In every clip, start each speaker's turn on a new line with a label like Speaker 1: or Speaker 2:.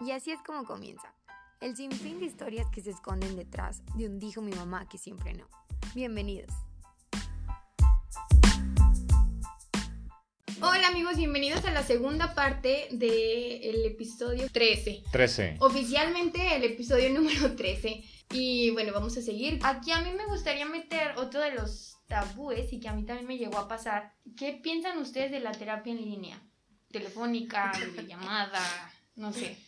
Speaker 1: Y así es como comienza. El sinfín de historias que se esconden detrás de un dijo mi mamá que siempre no. Bienvenidos. Hola amigos, bienvenidos a la segunda parte del episodio 13.
Speaker 2: 13.
Speaker 1: Oficialmente el episodio número 13. Y bueno, vamos a seguir. Aquí a mí me gustaría meter otro de los tabúes y que a mí también me llegó a pasar. ¿Qué piensan ustedes de la terapia en línea? Telefónica, llamada, no sé.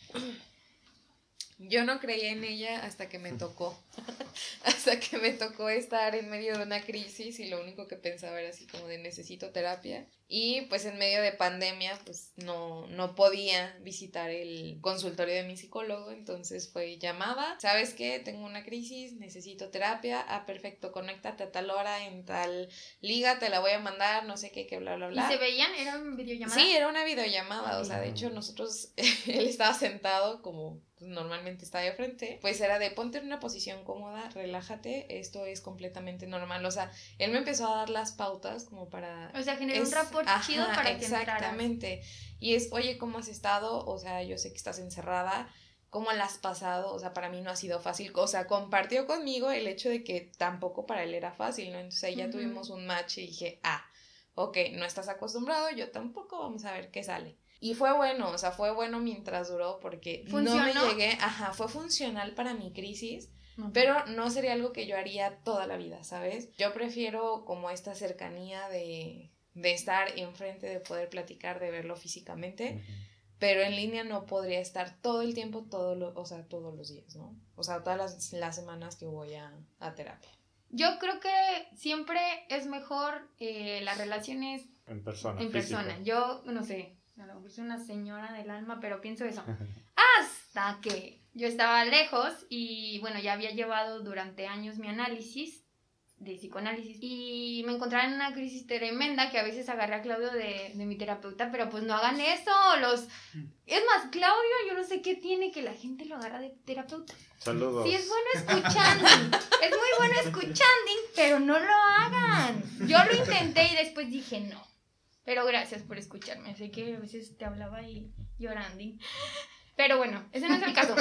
Speaker 3: Yo no creía en ella hasta que me tocó. hasta que me tocó estar en medio de una crisis y lo único que pensaba era así como de necesito terapia. Y pues en medio de pandemia pues no, no podía visitar el consultorio de mi psicólogo, entonces fue llamada, ¿sabes qué? Tengo una crisis, necesito terapia, ah, perfecto, conéctate a tal hora en tal liga, te la voy a mandar, no sé qué, que bla, bla, bla.
Speaker 1: ¿Y se veían? ¿Era una videollamada?
Speaker 3: Sí, era una videollamada, o sea, de hecho nosotros, él estaba sentado como normalmente está de frente, pues era de ponte en una posición cómoda, relájate, esto es completamente normal. O sea, él me empezó a dar las pautas como para...
Speaker 1: O sea, generó un rapport chido para
Speaker 3: Exactamente. Y es, oye, ¿cómo has estado? O sea, yo sé que estás encerrada. ¿Cómo la has pasado? O sea, para mí no ha sido fácil. O sea, compartió conmigo el hecho de que tampoco para él era fácil, ¿no? Entonces ahí ya tuvimos un match y dije, ah, ok, no estás acostumbrado, yo tampoco, vamos a ver qué sale. Y fue bueno, o sea, fue bueno mientras duró porque no me llegué, ajá, fue funcional para mi crisis, pero no sería algo que yo haría toda la vida, ¿sabes? Yo prefiero como esta cercanía de, de estar enfrente, de poder platicar, de verlo físicamente. Pero en línea no podría estar todo el tiempo, todo lo, o sea, todos los días, ¿no? O sea, todas las, las semanas que voy a, a, terapia.
Speaker 1: Yo creo que siempre es mejor eh, las relaciones
Speaker 2: en persona.
Speaker 1: En persona. Yo, no sé, a lo mejor soy una señora del alma, pero pienso eso. Hasta que yo estaba lejos y bueno, ya había llevado durante años mi análisis de psicoanálisis y me encontraba en una crisis tremenda que a veces agarré a Claudio de, de, mi terapeuta, pero pues no hagan eso, los... Es más, Claudio, yo no sé qué tiene que la gente lo agarra de terapeuta.
Speaker 2: Saludos.
Speaker 1: Sí, es bueno escuchando, es muy bueno escuchando, pero no lo hagan. Yo lo intenté y después dije no. Pero gracias por escucharme. Sé que a veces te hablaba y llorando. Pero bueno, ese no es el caso.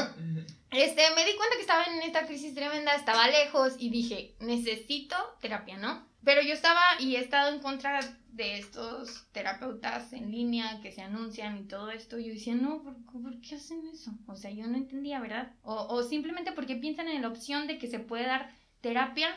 Speaker 1: Este, me di cuenta que estaba en esta crisis tremenda, estaba lejos y dije, necesito terapia, ¿no? Pero yo estaba y he estado en contra de estos terapeutas en línea que se anuncian y todo esto. Yo decía, no, ¿por, qué hacen eso? O sea, yo no entendía, ¿verdad? O, o simplemente porque piensan en la opción de que se puede dar terapia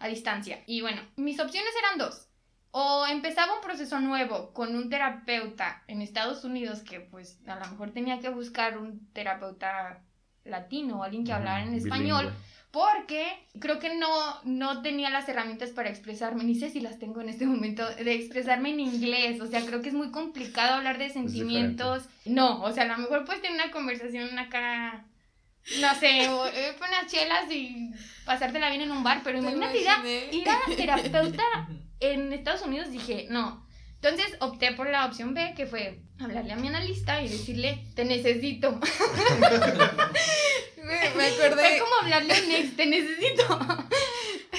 Speaker 1: a distancia. Y bueno, mis opciones eran dos o empezaba un proceso nuevo con un terapeuta en Estados Unidos que pues a lo mejor tenía que buscar un terapeuta latino o alguien que hablara en español porque creo que no, no tenía las herramientas para expresarme, ni sé si las tengo en este momento, de expresarme en inglés, o sea, creo que es muy complicado hablar de sentimientos. No, o sea, a lo mejor puedes tener una conversación acá, no sé, eh, unas chelas y pasártela bien en un bar, pero imagínate ir a, ir a terapeuta en Estados Unidos dije, no. Entonces opté por la opción B, que fue hablarle a mi analista y decirle, te necesito.
Speaker 3: me, acordé.
Speaker 1: Fue como hablarle a un ex, te necesito.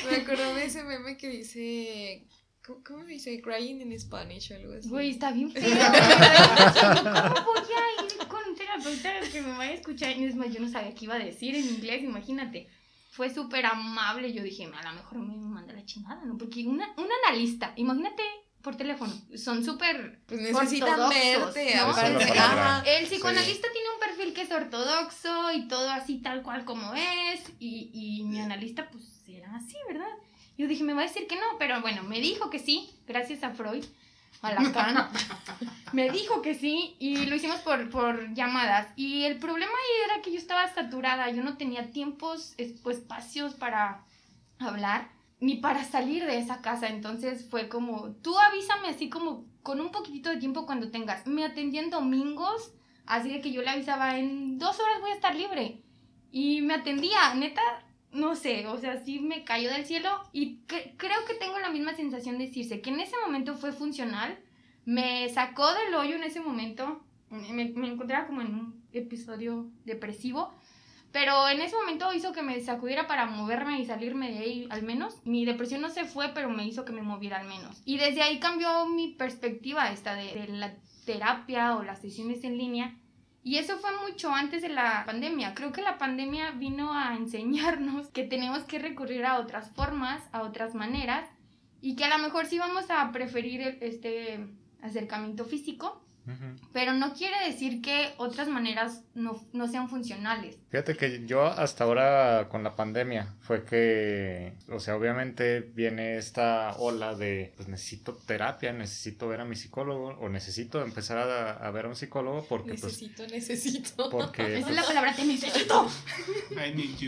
Speaker 3: me acordé de ese meme que dice. ¿Cómo, dice? Crying in Spanish o algo así.
Speaker 1: Güey, está bien feo. ¿Cómo voy a ir con un terapeuta que me vaya a escuchar? Es más, yo no sabía qué iba a decir en inglés, imagínate fue súper amable. Yo dije, a lo mejor me manda la chingada, ¿no? Porque una, un analista, imagínate por teléfono, son súper
Speaker 3: pues necesitan verte,
Speaker 1: El psicoanalista tiene un perfil que es ortodoxo y todo así tal cual como es y, y mi analista pues era así, ¿verdad? Yo dije, me va a decir que no, pero bueno, me dijo que sí, gracias a Freud a la me dijo que sí y lo hicimos por, por llamadas. Y el problema ahí era que yo estaba saturada, yo no tenía tiempos o espacios para hablar ni para salir de esa casa. Entonces fue como, tú avísame así como con un poquitito de tiempo cuando tengas. Me atendí en domingos, así de que yo le avisaba, en dos horas voy a estar libre. Y me atendía, neta, no sé, o sea, sí me cayó del cielo y creo que tengo la misma sensación de decirse que en ese momento fue funcional, me sacó del hoyo en ese momento, me, encontraba como en un episodio depresivo, pero en ese momento hizo que me sacudiera para moverme y salirme de ahí al menos. Mi depresión no se fue, pero me hizo que me moviera al menos. Y desde ahí cambió mi perspectiva esta de la terapia o las sesiones en línea Y eso fue mucho antes de la pandemia. Creo que la pandemia vino a enseñarnos que tenemos que recurrir a otras formas, a otras maneras, y que a lo mejor sí vamos a preferir este acercamiento físico, pero no quiere decir que otras maneras no, no, sean funcionales.
Speaker 2: Fíjate que yo hasta ahora con la pandemia fue que, o sea, obviamente viene esta ola de, pues necesito terapia, necesito ver a mi psicólogo o necesito empezar a, ver a un psicólogo porque...
Speaker 3: Necesito, pues, necesito.
Speaker 2: Porque...
Speaker 1: Esa es la pues, palabra, te necesito.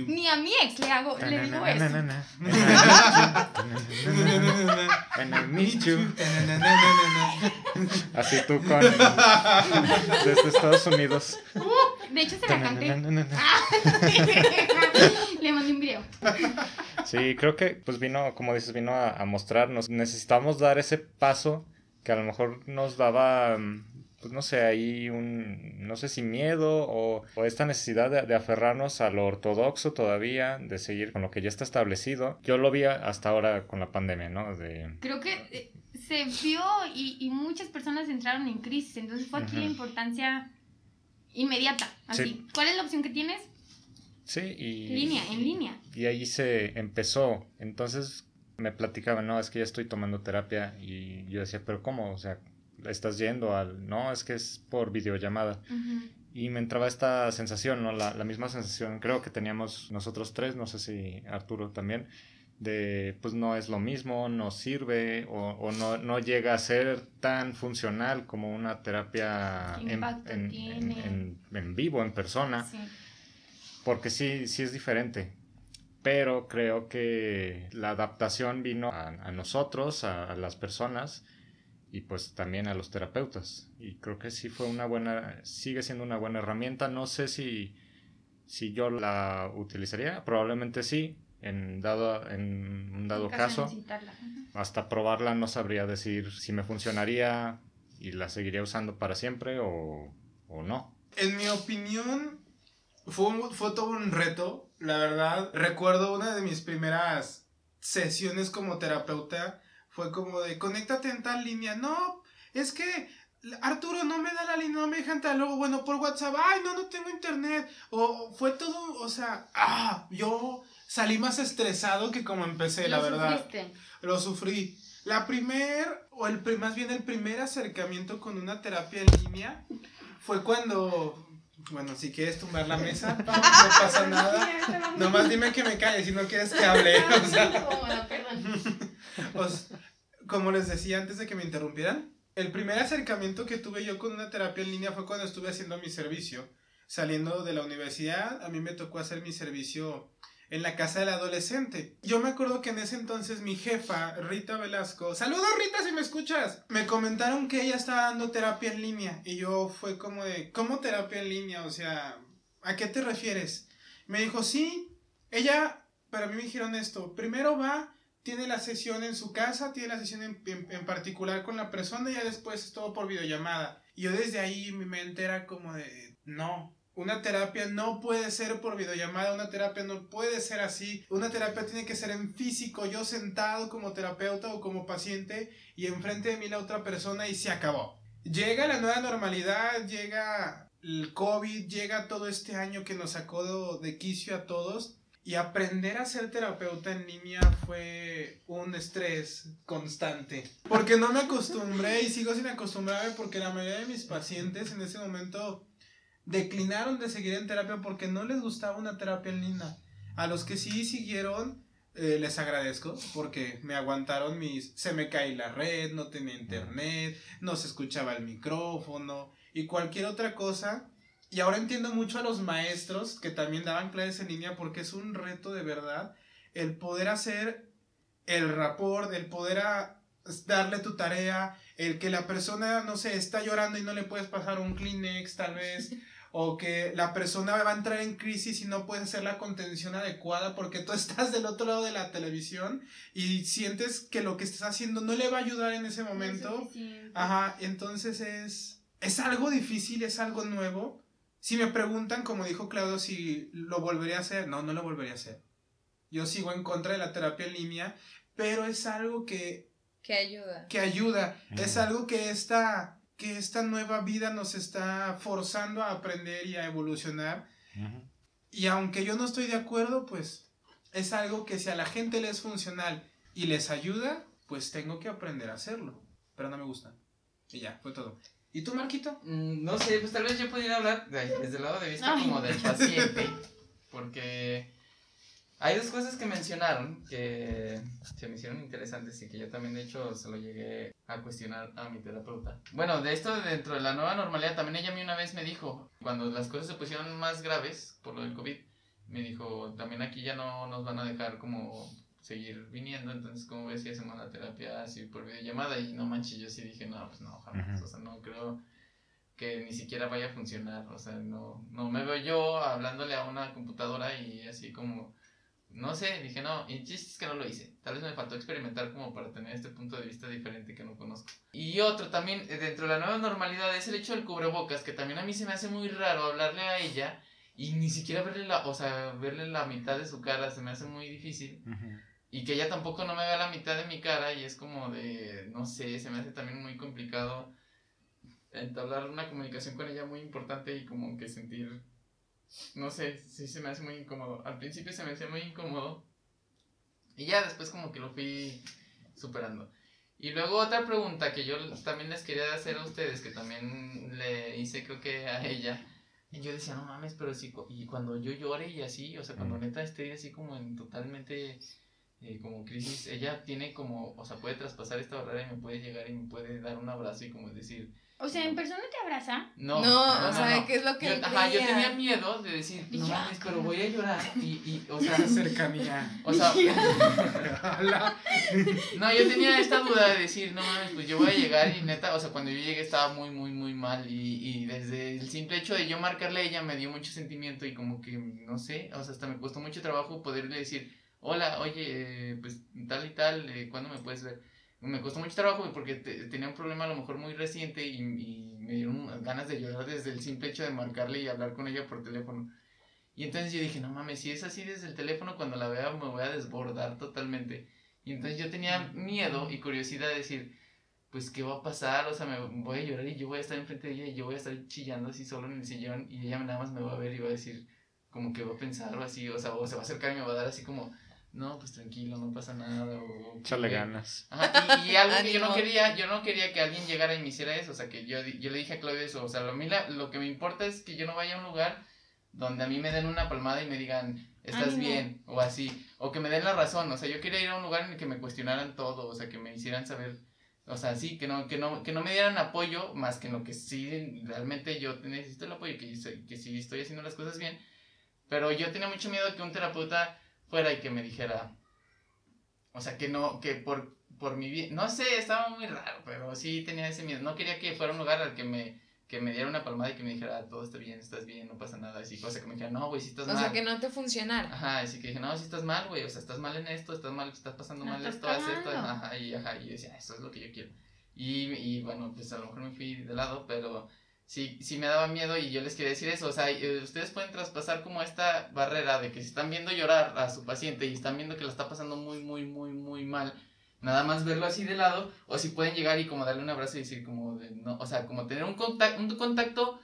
Speaker 1: Ni a mi ex le hago, le digo eso.
Speaker 2: Así tú con desde Estados Unidos.
Speaker 1: Uh, de hecho, se la canté. Le mandé un video.
Speaker 2: Sí, creo que pues vino, como dices, vino a, mostrarnos. Necesitamos dar ese paso que a lo mejor nos daba pues no sé, ahí un, no sé si miedo o, esta necesidad de, aferrarnos a lo ortodoxo todavía, de seguir con lo que ya está establecido. Yo lo vi hasta ahora con la pandemia, ¿no? De...
Speaker 1: Creo que eh, se vio y, muchas personas entraron en crisis, entonces fue aquí la importancia inmediata, así. ¿Cuál es la opción que tienes?
Speaker 2: Sí, y...
Speaker 1: Línea, en línea.
Speaker 2: Y ahí se empezó, entonces me platicaban, no, es que ya estoy tomando terapia y yo decía, pero ¿cómo? O sea, estás yendo al, no, es que es por videollamada. Y me entraba esta sensación, ¿no? La, la, misma sensación, creo que teníamos nosotros tres, no sé si Arturo también, de pues no es lo mismo, no sirve o, o no, no, llega a ser tan funcional como una terapia en, en, en, vivo, en persona. Porque sí, sí es diferente. Pero creo que la adaptación vino a, a nosotros, a, a las personas, y pues también a los terapeutas. Y creo que sí fue una buena, sigue siendo una buena herramienta. No sé si, si yo la utilizaría, probablemente sí, en, dado, en un dado caso. Hasta probarla no sabría decir si me funcionaría y la seguiría usando para siempre o, o no.
Speaker 4: En mi opinión, fue, fue todo un reto, la verdad. Recuerdo una de mis primeras sesiones como terapeuta fue como de, conéctate en tal línea. No, es que Arturo no me da la línea, no me dejan tal. Luego, bueno, por WhatsApp, ay, no, no tengo internet. O fue todo, o sea, ah, yo salí más estresado que como empecé, la verdad. Sufriste. Lo sufrí. La primer, o el más bien el primer acercamiento con una terapia en línea fue cuando bueno, si quieres tumbar la mesa, no pasa nada. Nomás dime que me calles si no quieres que hable. O sea, como les decía antes de que me interrumpieran, el primer acercamiento que tuve yo con una terapia en línea fue cuando estuve haciendo mi servicio. Saliendo de la universidad, a mí me tocó hacer mi servicio en la casa del adolescente. Yo me acuerdo que en ese entonces mi jefa, Rita Velasco, saludos Rita si me escuchas, me comentaron que ella estaba dando terapia en línea y yo fue como de, ¿cómo terapia en línea? O sea, ¿a qué te refieres? Me dijo, sí, ella, para mí me dijeron esto, primero va tiene la sesión en su casa, tiene la sesión en, particular con la persona y ya después es todo por videollamada. Y yo desde ahí mi mente era como de, no, una terapia no puede ser por videollamada, una terapia no puede ser así, una terapia tiene que ser en físico, yo sentado como terapeuta o como paciente y enfrente de mí la otra persona y se acabó. Llega la nueva normalidad, llega el COVID, llega todo este año que nos sacó de quicio a todos y aprender a ser terapeuta en línea fue un estrés constante. Porque no me acostumbré y sigo sin acostumbrarme porque la mayoría de mis pacientes en ese momento declinaron de seguir en terapia porque no les gustaba una terapia en línea. A los que sí siguieron, eh, les agradezco porque me aguantaron mis... Se me cae la red, no tenía internet, no se escuchaba el micrófono y cualquier otra cosa y ahora entiendo mucho a los maestros que también daban clases en línea porque es un reto de verdad el poder hacer el rapport, el poder darle tu tarea, el que la persona, no sé, está llorando y no le puedes pasar un Kleenex tal vez, o que la persona va a entrar en crisis y no puedes hacer la contención adecuada porque tú estás del otro lado de la televisión y sientes que lo que estás haciendo no le va a ayudar en ese momento. Ajá, entonces es, es algo difícil, es algo nuevo si me preguntan, como dijo Claudio, si lo volvería a hacer, no, no lo volvería a hacer. Yo sigo en contra de la terapia en línea, pero es algo que...
Speaker 3: Que ayuda.
Speaker 4: Que ayuda. Es algo que esta que esta nueva vida nos está forzando a aprender y a evolucionar. Y aunque yo no estoy de acuerdo, pues es algo que si a la gente le es funcional y les ayuda, pues tengo que aprender a hacerlo. Pero no me gusta. Y ya, fue todo. ¿Y tú, Marquito?
Speaker 5: Mm, no sé, pues tal vez yo pudiera hablar desde el lado de vista como del paciente, porque hay dos cosas que mencionaron que se me hicieron interesantes y que yo también de hecho se lo llegué a cuestionar a mi terapeuta. Bueno, de esto dentro de la nueva normalidad, también ella a mí una vez me dijo, cuando las cosas se pusieron más graves por lo del COVID, me dijo, también aquí ya no nos van a dejar como seguir viniendo, entonces como ves si hacemos la terapia así por videollamada y no manches, yo sí dije, no, pues no, jamás, o sea, no creo que ni siquiera vaya a funcionar, o sea, no, no me veo yo hablándole a una computadora y así como no sé, dije no, y chiste es que no lo hice. Tal vez me faltó experimentar como para tener este punto de vista diferente que no conozco. Y otro también, eh, dentro de la nueva normalidad, es el hecho del cubrebocas, que también a mí se me hace muy raro hablarle a ella y ni siquiera verle la, o sea, verle la mitad de su cara, se me hace muy difícil. Y que ella tampoco no me vea la mitad de mi cara y es como de, no sé, se me hace también muy complicado entablar una comunicación con ella muy importante y como que sentir no sé, sí se me hace muy incómodo. Al principio se me hacía muy incómodo. Y ya después como que lo fui superando. Y luego otra pregunta que yo también les quería hacer a ustedes, que también le hice creo que a ella. Y yo decía, no mames, pero sí, y cuando yo llore y así, o sea, cuando neta esté así como en totalmente eh, como crisis, ella tiene como, o sea, puede traspasar esta barrera y me puede llegar y me puede dar un abrazo y como decir,
Speaker 1: o sea, ¿en persona te abraza?
Speaker 3: No, no, o sea, ¿qué es lo que
Speaker 5: yo, Ajá, yo tenía miedo de decir, no mames, pero voy a llorar y, y o sea...
Speaker 4: Cercanía.
Speaker 5: O sea... no, yo tenía esta duda de decir, no mames, pues yo voy a llegar y neta, o sea, cuando yo llegué estaba muy, muy, muy mal y, y desde el simple hecho de yo marcarle a ella me dio mucho sentimiento y como que, no sé, o sea, hasta me costó mucho trabajo poderle decir, hola, oye, pues tal y tal, eh, ¿cuándo me puedes ver? me costó mucho trabajo porque tenía un problema a lo mejor muy reciente y, y, me dieron ganas de llorar desde el simple hecho de marcarle y hablar con ella por teléfono. Y entonces yo dije, no mames, si es así desde el teléfono, cuando la vea me voy a desbordar totalmente. Y entonces yo tenía miedo y curiosidad de decir, pues, ¿qué va a pasar? O sea, me voy a llorar y yo voy a estar enfrente de ella y yo voy a estar chillando así solo en el sillón y ella nada más me va a ver y va a decir, como que va a pensar o así, o sea, o se va a acercar y me va a dar así como no, pues tranquilo, no pasa nada. O,
Speaker 2: Échale ganas.
Speaker 5: y, algo que yo no quería, yo no quería que alguien llegara y me hiciera eso, o sea, que yo, yo le dije a Claudia eso, o sea, lo, lo que me importa es que yo no vaya a un lugar donde a mí me den una palmada y me digan, estás bien, o así, o que me den la razón, o sea, yo quería ir a un lugar en el que me cuestionaran todo, o sea, que me hicieran saber, o sea, sí, que no, que no, que no me dieran apoyo, más que en lo que sí, realmente yo necesito el apoyo, que, que sí estoy haciendo las cosas bien, pero yo tenía mucho miedo que un terapeuta fuera y que me dijera, o sea, que no, que por, por mi bien, no sé, estaba muy raro, pero sí tenía ese miedo, no quería que fuera un lugar al que me, que me diera una palmada y que me dijera, todo está bien, estás bien, no pasa nada, así, cosa que me dijera, no, güey, si estás mal.
Speaker 3: O sea, que no te funcionara.
Speaker 5: Ajá, así que dije, no, si estás mal, güey, o sea, estás mal en esto, estás mal, estás pasando mal esto, haz esto, ajá, y ajá, y yo decía, eso es lo que yo quiero. Y, y bueno, pues a lo mejor me fui de lado, pero sí, sí me daba miedo y yo les quería decir eso, o sea, eh, ustedes pueden traspasar como esta barrera de que si están viendo llorar a su paciente y están viendo que la está pasando muy, muy, muy, muy mal, nada más verlo así de lado, o si pueden llegar y como darle un abrazo y decir como, de, no, o sea, como tener un contacto, un contacto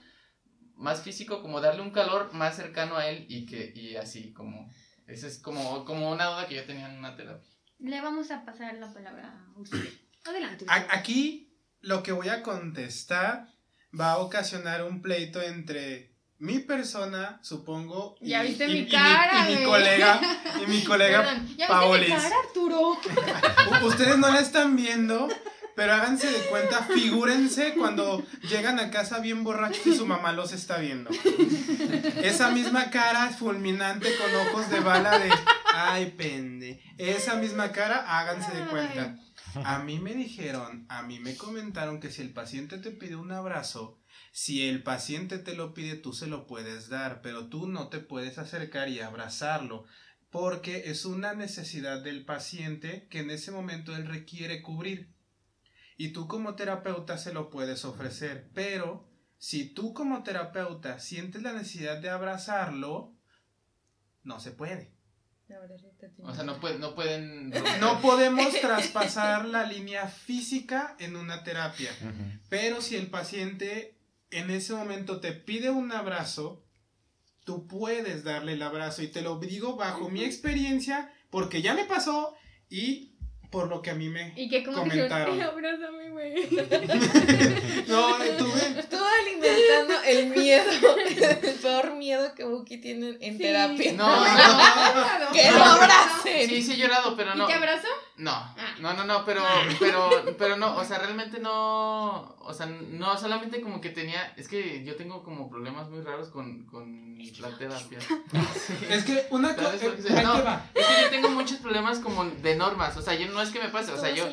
Speaker 5: más físico, como darle un calor más cercano a él y que, y así como, esa es como, como una duda que yo tenía en una terapia.
Speaker 1: Le vamos a pasar la palabra a usted. Adelante.
Speaker 4: Aquí lo que voy a contestar va a ocasionar un pleito entre mi persona, supongo,
Speaker 1: y, ya viste mi cara,
Speaker 4: y, mi, colega, y mi colega
Speaker 1: Perdón, ¿ya Viste mi cara, Arturo?
Speaker 4: Ustedes no la están viendo, pero háganse de cuenta, figúrense cuando llegan a casa bien borrachos y su mamá los está viendo. Esa misma cara fulminante con ojos de bala de, ay, pende. Esa misma cara, háganse de cuenta. A mí me dijeron, a mí me comentaron que si el paciente te pide un abrazo, si el paciente te lo pide, tú se lo puedes dar, pero tú no te puedes acercar y abrazarlo, porque es una necesidad del paciente que en ese momento él requiere cubrir. Y tú como terapeuta se lo puedes ofrecer, pero si tú como terapeuta sientes la necesidad de abrazarlo, no se puede.
Speaker 5: O sea, no, pueden no pueden...
Speaker 4: No podemos traspasar la línea física en una terapia. Pero si el paciente en ese momento te pide un abrazo, tú puedes darle el abrazo. Y te lo digo bajo mi experiencia, porque ya me pasó y por lo que a mí me
Speaker 1: Y que como
Speaker 4: comentaron.
Speaker 1: que abrázame, güey.
Speaker 4: No, tuve.
Speaker 3: Estuvo alimentando el miedo, el peor miedo que Buki tiene en
Speaker 1: Sí.
Speaker 3: terapia.
Speaker 5: No, no.
Speaker 3: Que
Speaker 5: No.
Speaker 3: lo abracen.
Speaker 5: Sí, sí he llorado, pero no.
Speaker 1: ¿Y te abrazó?
Speaker 5: No, no, no, no, pero, pero, pero no, o sea, realmente no, o sea, no, solamente como que tenía, es que yo tengo como problemas muy raros con, con la terapia.
Speaker 4: Es que una cosa.
Speaker 5: ¿Sabes por qué se-
Speaker 4: ahí te
Speaker 5: no. Es que yo tengo muchos problemas como de normas, o sea, yo no es que me pase, o sea, yo,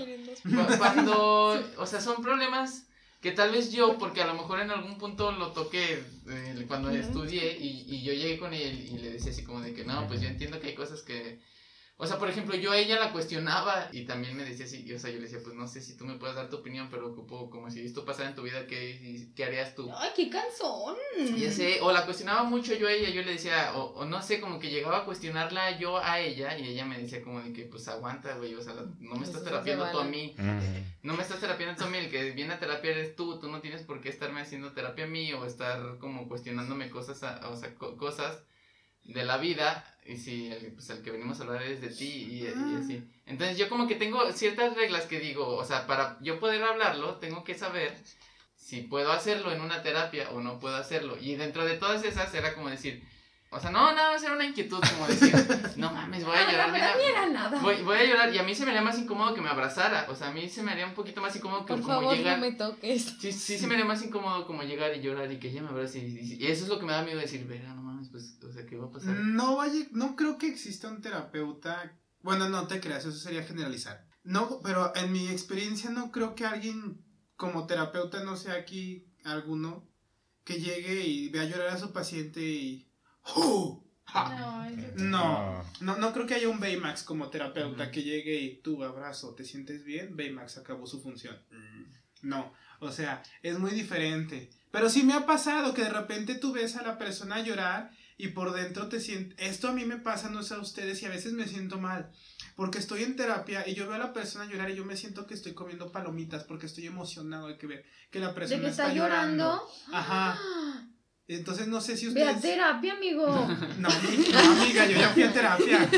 Speaker 5: cu- cuando, o sea, son problemas que tal vez yo, porque a lo mejor en algún punto lo toqué eh, cuando estudié y, y yo llegué con él y le decía así como de que no, pues yo entiendo que hay cosas que, o sea, por ejemplo, yo a ella la cuestionaba y también me decía así, y, o sea, yo le decía, pues no sé si tú me puedes dar tu opinión, pero ocupo como si esto pasara en tu vida, ¿qué, qué harías tú?
Speaker 1: Ay, qué cansón.
Speaker 5: Ya sé, o la cuestionaba mucho yo a ella, yo le decía, o, o no sé, como que llegaba a cuestionarla yo a ella y ella me decía como de que pues aguanta, güey, o sea, no me estás terapiando tú a mí,
Speaker 2: Ujú.
Speaker 5: no me estás terapiando tú a mí, el que viene a terapia eres tú, tú no tienes por qué estarme haciendo terapia a mí o estar como cuestionándome cosas, a- o sea, co- cosas de la vida y si el, pues, el que venimos a hablar es de ti y, y así. Entonces yo como que tengo ciertas reglas que digo, o sea, para yo poder hablarlo tengo que saber si puedo hacerlo en una terapia o no puedo hacerlo. Y dentro de todas esas era como decir, o sea, no, nada más era una inquietud como decir, no mames, voy a
Speaker 1: Ah,
Speaker 5: llorar.
Speaker 1: no,
Speaker 5: mira,
Speaker 1: era nada.
Speaker 5: Voy, voy a llorar y a mí se me haría más incómodo que me abrazara. O sea, a mí se me haría un poquito más incómodo que
Speaker 3: Por
Speaker 5: como
Speaker 3: favor,
Speaker 5: llegar.
Speaker 3: no me toques.
Speaker 5: Sí, sí se me haría más incómodo como llegar y llorar y que ella me abrace y, y- y eso es lo que me da miedo decir, verga, no mames, pues, o sea, ¿qué va a pasar?
Speaker 4: No vaya, no creo que exista un terapeuta. Bueno, no te creas, eso sería generalizar. No, pero en mi experiencia no creo que alguien como terapeuta, no sé aquí alguno, que llegue y vea llorar a su paciente y. ¡Oh!
Speaker 1: No,
Speaker 4: No, no, no creo que haya un Baymax como terapeuta que llegue y tú abrazo, ¿te sientes bien? Baymax acabó su función. No, o sea, es muy diferente. Pero sí me ha pasado que de repente tú ves a la persona llorar y por dentro te sientes... Esto a mí me pasa, no sé a ustedes, y a veces me siento mal. Porque estoy en terapia y yo veo a la persona llorar y yo me siento que estoy comiendo palomitas porque estoy emocionado de que ver que la persona
Speaker 1: ¿De que
Speaker 4: está,
Speaker 1: está llorando?
Speaker 4: Ajajá.
Speaker 1: Ah,
Speaker 4: Entonces no sé si
Speaker 1: Ve a
Speaker 4: ustedes...
Speaker 1: terapia, amigo.
Speaker 4: No, no, amiga, yo ya fui a terapia.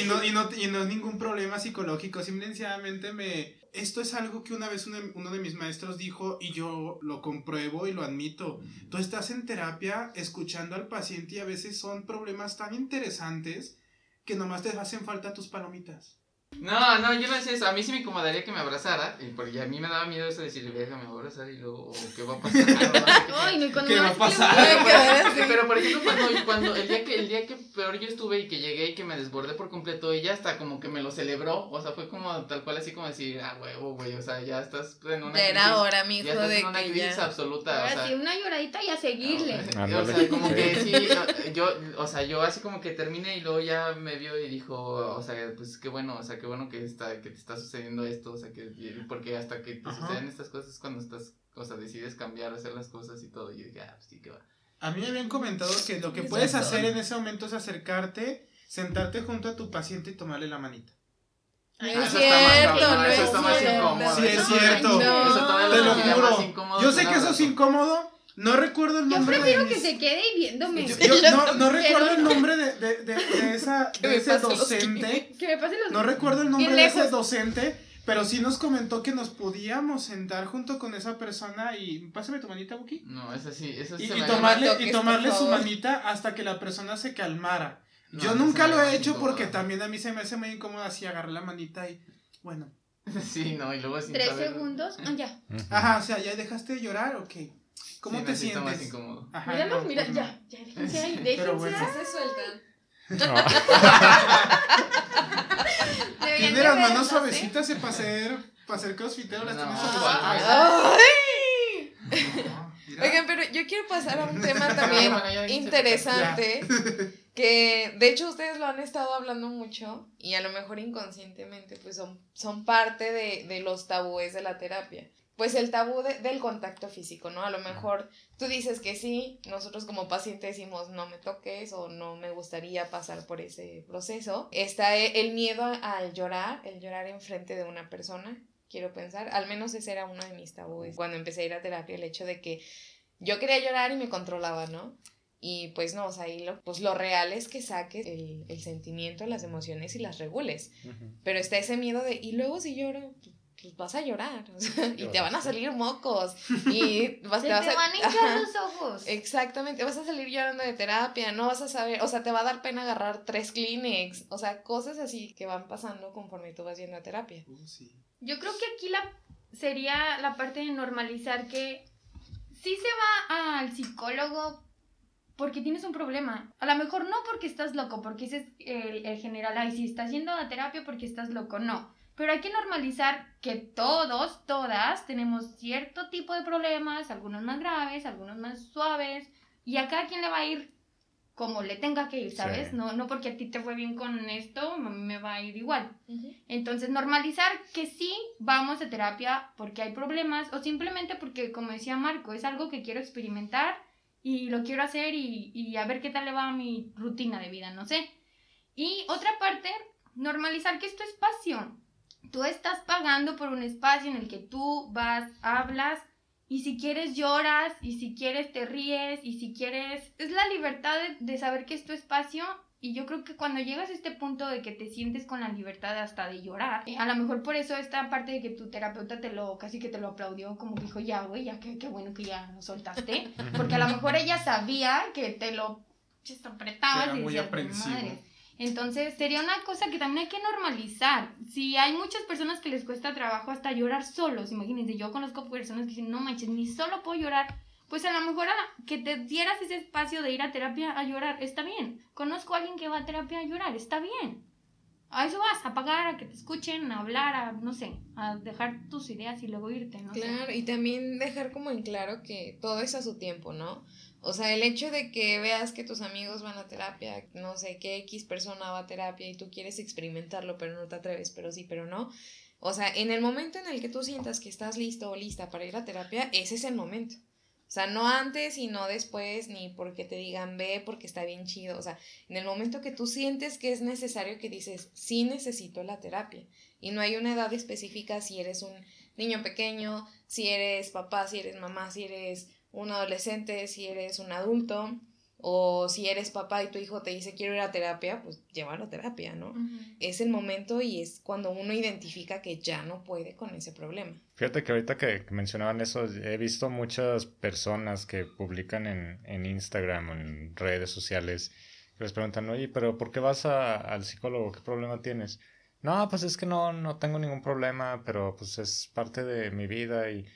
Speaker 4: Y no, y no, y no es ningún problema psicológico. Simplemente me. Esto es algo que una vez uno, uno de mis maestros dijo y yo lo compruebo y lo admito. Tú estás en terapia escuchando al paciente y a veces son problemas tan interesantes que nomás te hacen falta tus palomitas.
Speaker 5: No, no, yo no sé eso. A mí sí me incomodaría que me abrazara. Y porque a mí me daba miedo eso de decirle, verga, me va a abrazar y luego, o ¿qué va a pasar?
Speaker 1: Ay, no, y cuando
Speaker 4: ¿Qué
Speaker 1: me
Speaker 4: va a pasar?
Speaker 5: Pero por ejemplo, cuando, cuando el día que el día que peor yo estuve y que llegué y que me desbordé por completo, ella hasta como que me lo celebró, o sea, fue como tal cual así como decir, ah, huevo, güey, o sea, ya estás en una
Speaker 3: era
Speaker 5: crisis,
Speaker 3: hora, mi
Speaker 5: ya
Speaker 3: hijo,
Speaker 5: estás
Speaker 3: de
Speaker 5: en una
Speaker 3: que
Speaker 5: crisis
Speaker 3: ya.
Speaker 5: absoluta, o
Speaker 1: Ahora
Speaker 5: sea,
Speaker 1: sí, una lloradita y a seguirle.
Speaker 5: o
Speaker 2: Ándale.
Speaker 5: sea, como que
Speaker 2: Sí.
Speaker 5: sí, yo, o sea, yo así como que terminé y luego ya me vio y dijo, o sea, pues qué bueno, o sea, qué bueno que está, que te está sucediendo esto, o sea, que, porque hasta que te
Speaker 4: Ajá.
Speaker 5: suceden estas cosas es cuando estás, o sea, decides cambiar, hacer las cosas y todo, y yo dije, ah, pues sí, que va.
Speaker 4: A mí me habían comentado que lo que puedes hacer en ese momento es acercarte, sentarte junto a tu paciente y tomarle la manita.
Speaker 3: No
Speaker 5: Ah,
Speaker 3: es
Speaker 5: eso está más
Speaker 3: cierto,
Speaker 5: cabrón,
Speaker 3: no
Speaker 5: eso
Speaker 3: es
Speaker 5: está más
Speaker 3: cierto.
Speaker 5: incómodo.
Speaker 4: Sí, es cierto.
Speaker 5: Eso
Speaker 4: Te lo juro. Yo sé que eso es incómodo. No recuerdo el
Speaker 1: Yo
Speaker 4: nombre
Speaker 1: prefiero
Speaker 4: de
Speaker 1: que
Speaker 4: mis-
Speaker 1: se quede viéndome.
Speaker 4: Yo-
Speaker 3: Sí,
Speaker 4: yo
Speaker 3: yo
Speaker 4: no, recuerdo el nombre de, de, de, de esa, de ese docente.
Speaker 1: Que me pase los.
Speaker 4: No recuerdo el nombre de ese docente, pero sí nos comentó que nos podíamos sentar junto con esa persona y pásame tu manita, Buki.
Speaker 5: No, eso sí, eso
Speaker 4: Y,
Speaker 5: se
Speaker 4: y tomarle,
Speaker 3: toques,
Speaker 4: y tomarle su manita hasta que la persona se calmara.
Speaker 5: No,
Speaker 4: Yo nunca lo he hecho
Speaker 5: incómodo.
Speaker 4: porque también a mí se me hace muy incómodo así agarrar la manita y bueno.
Speaker 5: Sí, no, y luego sin
Speaker 1: Tres
Speaker 5: saber-
Speaker 1: segundos. Ah, ya.
Speaker 4: Ajá, o sea, ¿ya dejaste de llorar o qué? ¿Cómo
Speaker 5: Sí,
Speaker 4: te
Speaker 5: sí está más
Speaker 4: sientes?
Speaker 5: incómodo.
Speaker 4: Ajá,
Speaker 1: Míralos,
Speaker 4: no,
Speaker 1: mira,
Speaker 4: pues no.
Speaker 1: ya. Ya, déjense ahí. Déjense
Speaker 4: bueno.
Speaker 3: Se sueltan.
Speaker 2: No.
Speaker 4: Tiene las manos suavecitas eh, para hacer, para hacer crossfitero, las mira.
Speaker 3: Oigan, pero yo quiero pasar a un tema también
Speaker 5: Bueno, ya dijiste
Speaker 3: interesante. Que de hecho ustedes lo han estado hablando mucho y a lo mejor inconscientemente pues son, son parte de, de los tabúes de la terapia. Pues el tabú del contacto físico, ¿no? A lo mejor tú dices que sí, nosotros como paciente decimos no me toques o no me gustaría pasar por ese proceso. Está e, el miedo al llorar, el llorar enfrente de una persona, quiero pensar, al menos ese era uno de mis tabúes cuando empecé a ir a terapia, el hecho de que yo quería llorar y me controlaba, ¿no? Y pues no, o sea, ahí lo, pues lo real es que saques el, el sentimiento, las emociones y las regules. Pero está ese miedo de, y luego si lloro, pues vas a llorar y te van a salir mocos y
Speaker 1: vas, te, vas a, van a los ojos.
Speaker 3: Exactamente, vas a salir llorando de terapia, no vas a saber, o sea, te va a dar pena agarrar tres Kleenex, o sea, cosas así que van pasando conforme tú vas yendo a terapia.
Speaker 4: Uh,
Speaker 1: Yo creo que aquí la sería la parte de normalizar que sí se va al psicólogo porque tienes un problema. A lo mejor no porque estás loco, porque ese es el, el general, ay, si estás yendo a terapia porque estás loco, no pero hay que normalizar que todos, todas tenemos cierto tipo de problemas, algunos más graves, algunos más suaves, y a cada quien le va a ir como le tenga que ir, ¿sabes? No, no porque a ti te fue bien con esto, me va a ir igual. Entonces, normalizar que sí vamos a terapia porque hay problemas o simplemente porque, como decía Marco, es algo que quiero experimentar y lo quiero hacer y, y a ver qué tal le va a mi rutina de vida, no sé. Y otra parte, normalizar que esto es pasión tú estás pagando por un espacio en el que tú vas, hablas y si quieres lloras y si quieres te ríes y si quieres... Es la libertad de, saber que es tu espacio y yo creo que cuando llegas a este punto de que te sientes con la libertad hasta de llorar, a lo mejor por eso esta parte de que tu terapeuta te lo, casi que te lo aplaudió, como que dijo, ya, güey, ya qué, bueno que ya lo soltaste, porque a lo mejor ella sabía que te lo apretabas y
Speaker 4: muy aprensivo.
Speaker 1: Entonces, sería una cosa que también hay que normalizar. Si hay muchas personas que les cuesta trabajo hasta llorar solos, imagínense, yo conozco personas que dicen, no manches, ni solo puedo llorar. Pues a lo mejor que te dieras ese espacio de ir a terapia a llorar, está bien. Conozco a alguien que va a terapia a llorar, está bien. A eso vas, a pagar, a que te escuchen, a hablar, a, no sé, a dejar tus ideas y luego irte, ¿no?
Speaker 3: Claro, y también dejar como en claro que todo es a su tiempo, ¿no? O sea, el hecho de que veas que tus amigos van a terapia, no sé, que X persona va a terapia y tú quieres experimentarlo, pero no te atreves, pero sí, pero no. O sea, en el momento en el que tú sientas que estás listo o lista para ir a terapia, ese es el momento. O sea, no antes y no después, ni porque te digan ve, porque está bien chido. O sea, en el momento que tú sientes que es necesario que dices, sí necesito la terapia. Y no hay una edad específica si eres un niño pequeño, si eres papá, si eres mamá, si eres un adolescente, si eres un adulto, o si eres papá y tu hijo te dice quiero ir a terapia, pues llévalo a terapia, ¿no? Es el momento y es cuando uno identifica que ya no puede con ese problema.
Speaker 2: Fíjate que ahorita que mencionaban eso, he visto muchas personas que publican en, en Instagram o en redes sociales que les preguntan, oye, pero ¿por qué vas al psicólogo? ¿Qué problema tienes? No, pues es que no, no tengo ningún problema, pero pues es parte de mi vida y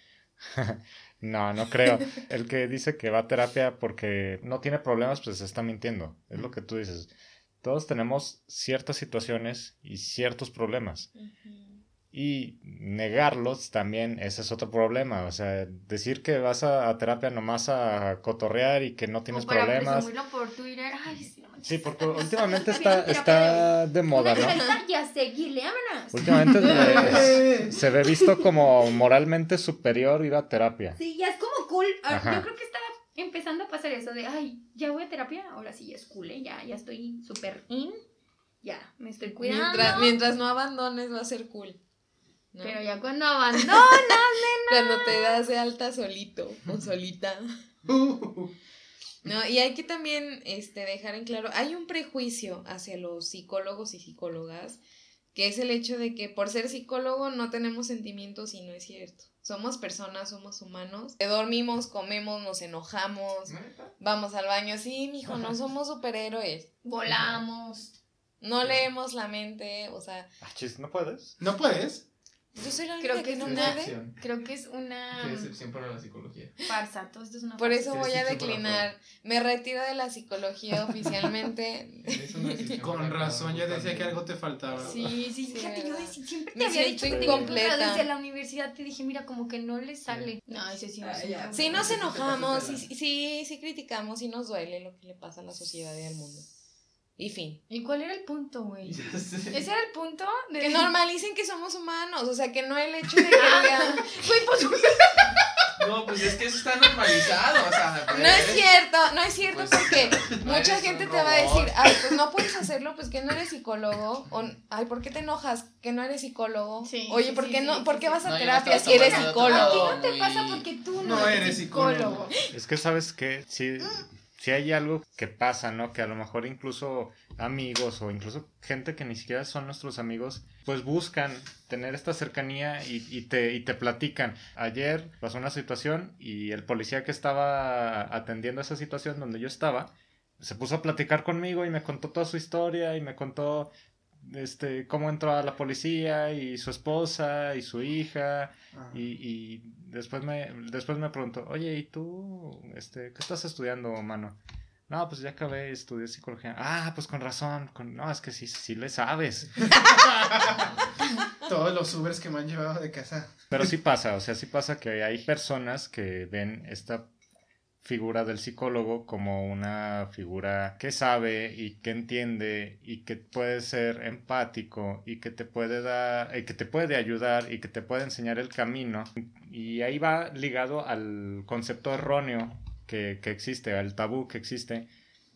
Speaker 2: No, no creo. El que dice que va a terapia porque no tiene problemas, pues está mintiendo. Es lo que tú dices. Todos tenemos ciertas situaciones y ciertos problemas. Y negarlos también, ese es otro problema. O sea, decir que vas a, terapia nomás a cotorrear y que no tienes problemas.
Speaker 1: por Twitter. Ay, sí,
Speaker 2: sí, porque últimamente está, está de moda, ¿no? Últimamente se ve visto como moralmente superior ir a terapia.
Speaker 1: Sí, ya es como cool. Ah, yo creo que está empezando a pasar eso de, ay, ya voy a terapia, ahora sí ya es cool, ¿eh? ya, ya estoy súper in, ya, me estoy cuidando.
Speaker 3: Mientras, mientras no abandones va a ser cool.
Speaker 1: Pero ya cuando abandonas, nena.
Speaker 3: cuando te das de alta solito o solita. No, y hay que también este, dejar en claro, hay un prejuicio hacia los psicólogos y psicólogas, que es el hecho de que por ser psicólogo no tenemos sentimientos y no es cierto. Somos personas, somos humanos. Dormimos, comemos, nos enojamos, vamos al baño. Sí, mijo, no somos superhéroes.
Speaker 1: Volamos.
Speaker 3: No leemos la mente, o sea...
Speaker 2: Ah, chis, ¿no puedes?
Speaker 4: ¿No puedes?
Speaker 3: Yo soy la
Speaker 1: creo que,
Speaker 3: es
Speaker 1: una, creo que es una
Speaker 5: Qué decepción para la psicología.
Speaker 1: Farsa, todo esto es una
Speaker 3: Por eso voy a declinar. Me retiro de la psicología oficialmente.
Speaker 4: Con razón, ya decía que algo te faltaba.
Speaker 1: Sí, sí, fíjate, yo siempre te
Speaker 3: Me
Speaker 1: había dicho
Speaker 3: que incompleta.
Speaker 1: desde la universidad te dije, mira, como que no le sale. No, ese sí no
Speaker 3: ah, Sí nos enojamos, sí, sí, sí criticamos, y nos duele lo que le pasa a la sociedad y al mundo. Y fin.
Speaker 1: ¿Y cuál era el punto, güey? Ese era el punto de
Speaker 3: Que normalicen que somos humanos, o sea, que no el hecho de que
Speaker 1: Güey, pues
Speaker 5: No, pues es que eso está normalizado, o sea.
Speaker 3: No es cierto, no es cierto
Speaker 5: Pues,
Speaker 3: porque
Speaker 5: no
Speaker 3: mucha gente te va a decir, ay, pues no puedes hacerlo, pues que no eres psicólogo, o ay, ¿por qué te enojas que no eres psicólogo?
Speaker 1: Sí,
Speaker 3: Oye,
Speaker 1: sí,
Speaker 3: ¿por
Speaker 1: sí,
Speaker 3: qué
Speaker 1: sí,
Speaker 3: no,
Speaker 1: sí,
Speaker 3: por qué
Speaker 1: sí.
Speaker 3: vas a
Speaker 5: No,
Speaker 3: terapia si eres psicólogo?
Speaker 1: a ti no te pasa porque tú no,
Speaker 4: No
Speaker 1: eres,
Speaker 4: eres
Speaker 1: psicólogo.
Speaker 2: Es que sabes que si, si hay algo que pasa, ¿no? Que a lo mejor incluso amigos o incluso gente que ni siquiera son nuestros amigos, pues buscan tener esta cercanía y, y te, y te platican. Ayer pasó una situación y el policía que estaba atendiendo esa situación donde yo estaba, se puso a platicar conmigo y me contó toda su historia y me contó este cómo entró a la policía y su esposa y su hija y, y después me después me preguntó, oye, ¿y tú este, qué estás estudiando, mano? No, pues ya acabé, estudié psicología. Ah, pues con razón. Con... No, es que sí, sí le sabes.
Speaker 4: Todos los Ubers que me han llevado de casa.
Speaker 2: Pero sí pasa, o sea, sí pasa que hay personas que ven esta figura del psicólogo como una figura que sabe y que entiende y que puede ser empático y que te puede dar y que te puede ayudar y que te puede enseñar el camino y ahí va ligado al concepto erróneo que, que existe, al tabú que existe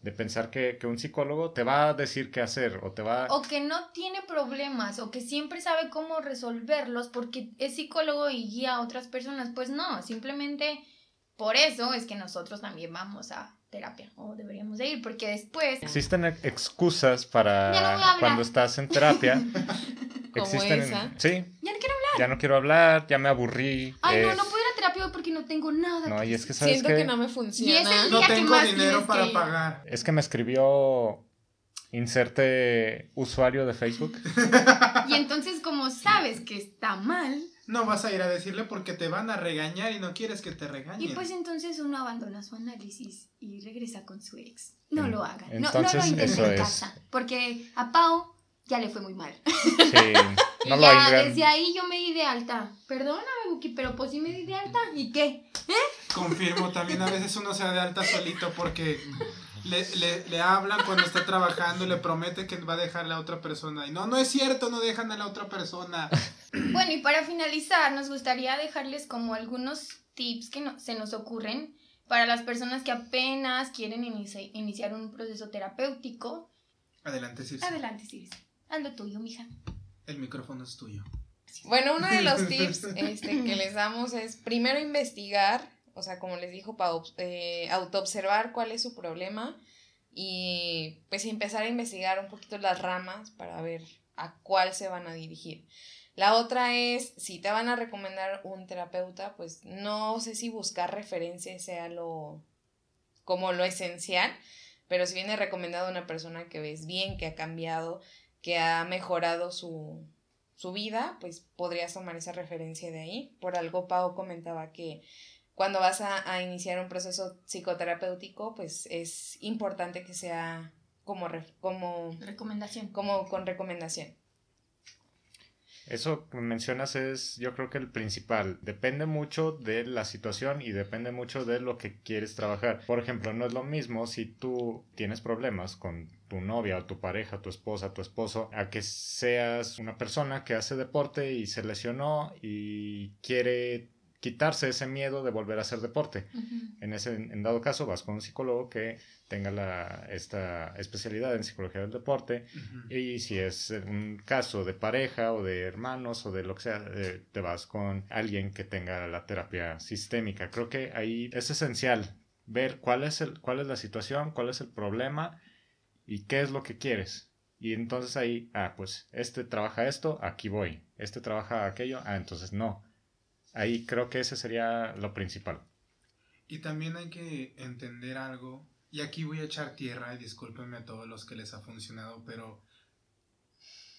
Speaker 2: de pensar que, que un psicólogo te va a decir qué hacer o te va
Speaker 1: O que no tiene problemas, o que siempre sabe cómo resolverlos porque es psicólogo y guía a otras personas. Pues no, simplemente por eso es que nosotros también vamos a terapia, o deberíamos de ir, porque después...
Speaker 2: Existen ex- excusas para
Speaker 1: no hablar.
Speaker 2: cuando estás en terapia.
Speaker 3: Como
Speaker 2: Existen,
Speaker 3: esa.
Speaker 2: sí,
Speaker 1: Ya no quiero
Speaker 2: ya no quiero hablar, ya me aburrí.
Speaker 1: Ay, no, no puedo ir a terapia porque no tengo nada.
Speaker 2: no,
Speaker 1: que
Speaker 2: y es que sabes
Speaker 3: Siento que no me
Speaker 1: Y
Speaker 3: funciona.
Speaker 1: es el
Speaker 4: No
Speaker 1: día que
Speaker 4: tengo
Speaker 1: más
Speaker 4: dinero para pagar.
Speaker 2: Es que me escribió inserte usuario de Facebook.
Speaker 1: Y entonces como sabes que está mal,
Speaker 4: No vas a ir a decirle porque te van a regañar y no quieres que te
Speaker 1: y
Speaker 4: regañen.
Speaker 1: pues entonces uno abandona su análisis y regresa con su ex. No lo hagan. No, no
Speaker 2: entonces,
Speaker 1: lo intenten
Speaker 2: eso
Speaker 1: en
Speaker 2: es.
Speaker 1: casa. Porque a Pau ya le fue muy mal.
Speaker 2: Sí,
Speaker 1: Y
Speaker 2: no lo
Speaker 1: ya
Speaker 2: hagan.
Speaker 1: desde ahí yo me di de alta. Perdóname, Buki, pero pues sí me di de alta. ¿Y qué?
Speaker 4: Confirmo, también a veces uno se da de alta solito porque le, le, le hablan cuando está trabajando y le promete que va a dejar a la otra persona. Y no, no es cierto, no dejan a la otra persona.
Speaker 1: Bueno, y para finalizar, nos gustaría dejarles como algunos tips que no- se nos ocurren para las personas que apenas quieren inici- iniciar un proceso terapéutico.
Speaker 4: Adelante, Circe.
Speaker 1: Adelante, Ciris. Haz lo tuyo, mija.
Speaker 4: El micrófono es tuyo.
Speaker 3: Bueno, uno de los tips este, que les damos es primero investigar, o sea, como les dijo, para eh, autoobservar cuál es su problema y pues empezar a investigar un poquito las ramas para ver a cuál se van a dirigir. La otra es, si te van a recomendar un terapeuta, pues no sé si buscar referencias sea lo como lo esencial, pero si viene recomendado una persona que ves bien, que ha cambiado, que ha mejorado su, su vida, pues podrías tomar esa referencia de ahí. Por algo Pau comentaba que cuando vas a, a iniciar un proceso psicoterapéutico, pues es importante que sea como, ref- como,
Speaker 1: Recomendación.
Speaker 3: como con recomendación.
Speaker 2: Eso que mencionas es, yo creo que el principal. Depende mucho de la situación y depende mucho de lo que quieres trabajar. Por ejemplo, no es lo mismo si tú tienes problemas con tu novia o tu pareja, tu esposa, tu esposo, a que seas una persona que hace deporte y se lesionó y quiere quitarse ese miedo de volver a hacer deporte. En ese en dado caso vas con un psicólogo que tenga la, esta especialidad en psicología del deporte y si es un caso de pareja o de hermanos o de lo que sea, eh, te vas con alguien que tenga la terapia sistémica. Creo que ahí es esencial ver cuál es, el, cuál es la situación, cuál es el problema y qué es lo que quieres. Y entonces ahí, ah, pues este trabaja esto, aquí voy. Este trabaja aquello, ah, entonces no. Ahí creo que ese sería lo principal.
Speaker 4: Y también hay que entender algo, y aquí voy a echar tierra, y discúlpenme a todos los que les ha funcionado, pero